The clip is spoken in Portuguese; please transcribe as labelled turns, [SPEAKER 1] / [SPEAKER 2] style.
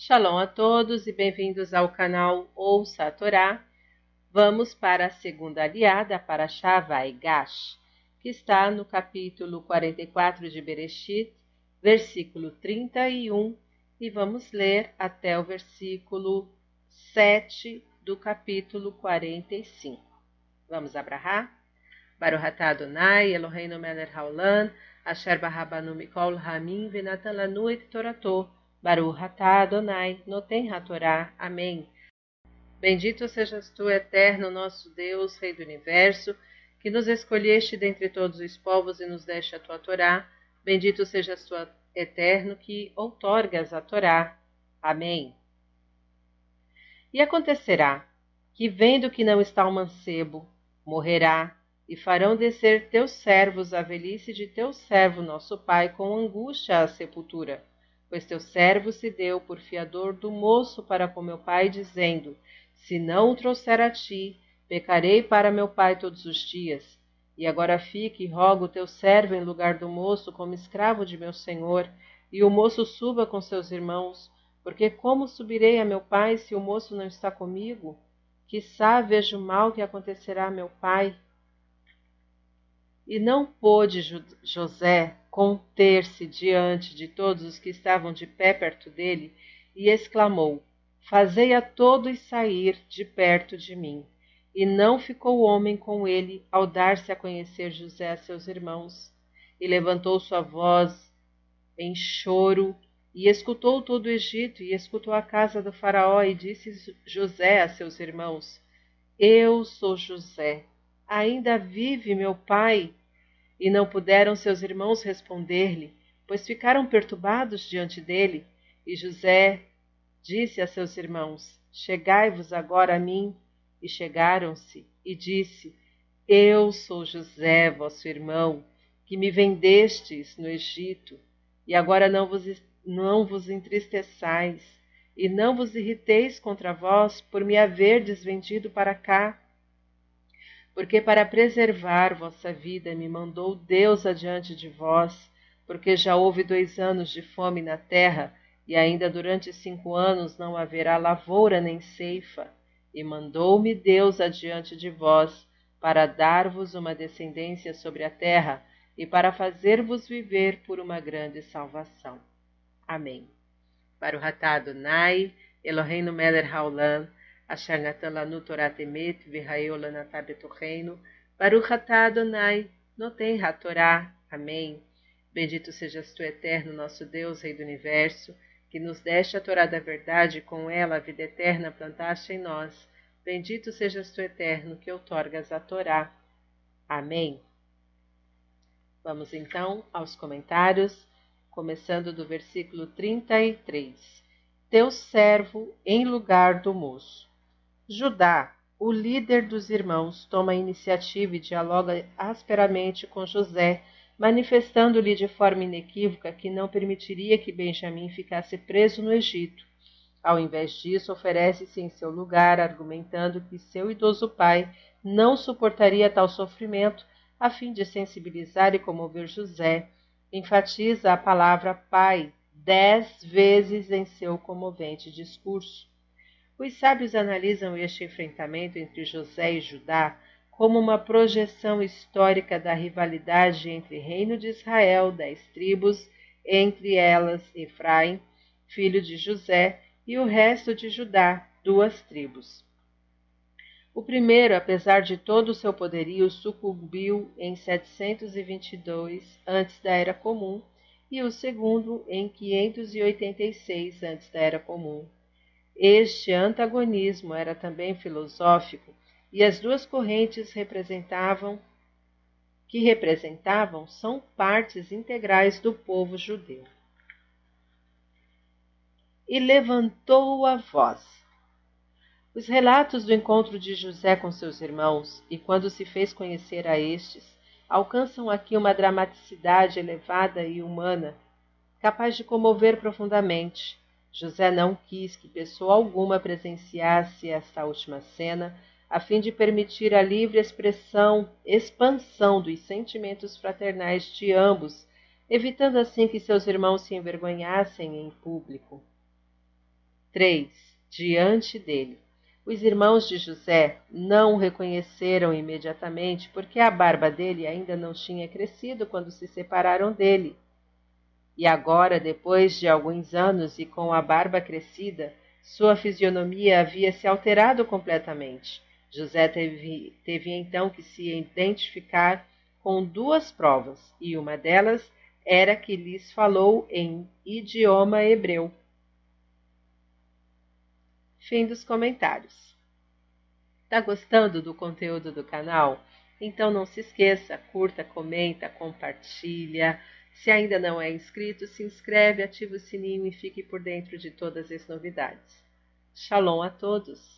[SPEAKER 1] Shalom a todos e bem-vindos ao canal Ouça a Torá. Vamos para a segunda aliada para Shavai Gash, que está no capítulo 44 de Bereshit, versículo 31, e vamos ler até o versículo 7 do capítulo 45. Vamos abrahar? Baruch atah Adonai, Eloheinu melech haolam, asher barabanu mikol hamim venatan lanu et torato. Baruch atah Adonai, noten hatorá. Amém. Bendito sejas tu, eterno nosso Deus, Rei do Universo, que nos escolheste dentre todos os povos e nos deste a tua Torá. Bendito sejas tu, eterno, que outorgas a Torá. Amém. E acontecerá que, vendo que não está o mancebo, morrerá, e farão descer teus servos a velhice de teu servo, nosso pai, com angústia à sepultura pois teu servo se deu por fiador do moço para com meu pai, dizendo: Se não o trouxer a ti, pecarei para meu pai todos os dias. E agora fique e rogo teu servo em lugar do moço como escravo de meu senhor, e o moço suba com seus irmãos, porque como subirei a meu pai se o moço não está comigo? Vejo o mal que acontecerá a meu pai. E não pôde José conter-se diante de todos os que estavam de pé perto dele e exclamou: Fazei a todos sair de perto de mim. E não ficou homem com ele ao dar-se a conhecer José a seus irmãos. E levantou sua voz em choro, e escutou todo o Egito, e escutou a casa do Faraó, e disse José a seus irmãos: Eu sou José. Ainda vive meu pai? E não puderam seus irmãos responder-lhe, pois ficaram perturbados diante dele. E José disse a seus irmãos: Chegai-vos agora a mim. E chegaram-se, e disse: Eu sou José, vosso irmão, que me vendestes no Egito. E agora não vos, não vos entristeçais, e não vos irriteis contra vós por me haverdes vendido para cá porque para preservar vossa vida me mandou Deus adiante de vós, porque já houve dois anos de fome na terra, e ainda durante cinco anos não haverá lavoura nem ceifa. E mandou-me Deus adiante de vós, para dar-vos uma descendência sobre a terra, e para fazer-vos viver por uma grande salvação. Amém. Para o Ratado Nai, Eloheinu Meler Haolam, Torah temet, v'haeu lanatá betorreino, Baruch atah Adonai, noten ha-Torá. Amém. Bendito sejas tu, eterno, nosso Deus, Rei do Universo, que nos deste a Torá da verdade e com ela a vida eterna plantaste em nós. Bendito sejas tu, eterno, que outorgas a Torá. Amém. Vamos então aos comentários, começando do versículo 33. Teu servo em lugar do moço. Judá, o líder dos irmãos, toma a iniciativa e dialoga asperamente com José, manifestando-lhe de forma inequívoca que não permitiria que Benjamim ficasse preso no Egito. Ao invés disso, oferece-se em seu lugar, argumentando que seu idoso pai não suportaria tal sofrimento, a fim de sensibilizar e comover José. Enfatiza a palavra pai dez vezes em seu comovente discurso. Os sábios analisam este enfrentamento entre José e Judá como uma projeção histórica da rivalidade entre Reino de Israel, dez tribos, entre elas Efraim, filho de José, e o resto de Judá, duas tribos. O primeiro, apesar de todo o seu poderio, sucumbiu em 722 antes da Era Comum, e o segundo em 586 antes da Era Comum. Este antagonismo era também filosófico e as duas correntes representavam que representavam são partes integrais do povo judeu. E levantou a voz. Os relatos do encontro de José com seus irmãos e quando se fez conhecer a estes alcançam aqui uma dramaticidade elevada e humana, capaz de comover profundamente José não quis que pessoa alguma presenciasse esta última cena, a fim de permitir a livre expressão, expansão dos sentimentos fraternais de ambos, evitando assim que seus irmãos se envergonhassem em público. 3. Diante dele. Os irmãos de José não o reconheceram imediatamente porque a barba dele ainda não tinha crescido quando se separaram dele. E agora, depois de alguns anos e com a barba crescida, sua fisionomia havia se alterado completamente. José teve, teve então que se identificar com duas provas, e uma delas era que lhes falou em idioma hebreu. Fim dos comentários. Tá gostando do conteúdo do canal? Então não se esqueça, curta, comenta, compartilha. Se ainda não é inscrito, se inscreve, ativa o sininho e fique por dentro de todas as novidades. Shalom a todos!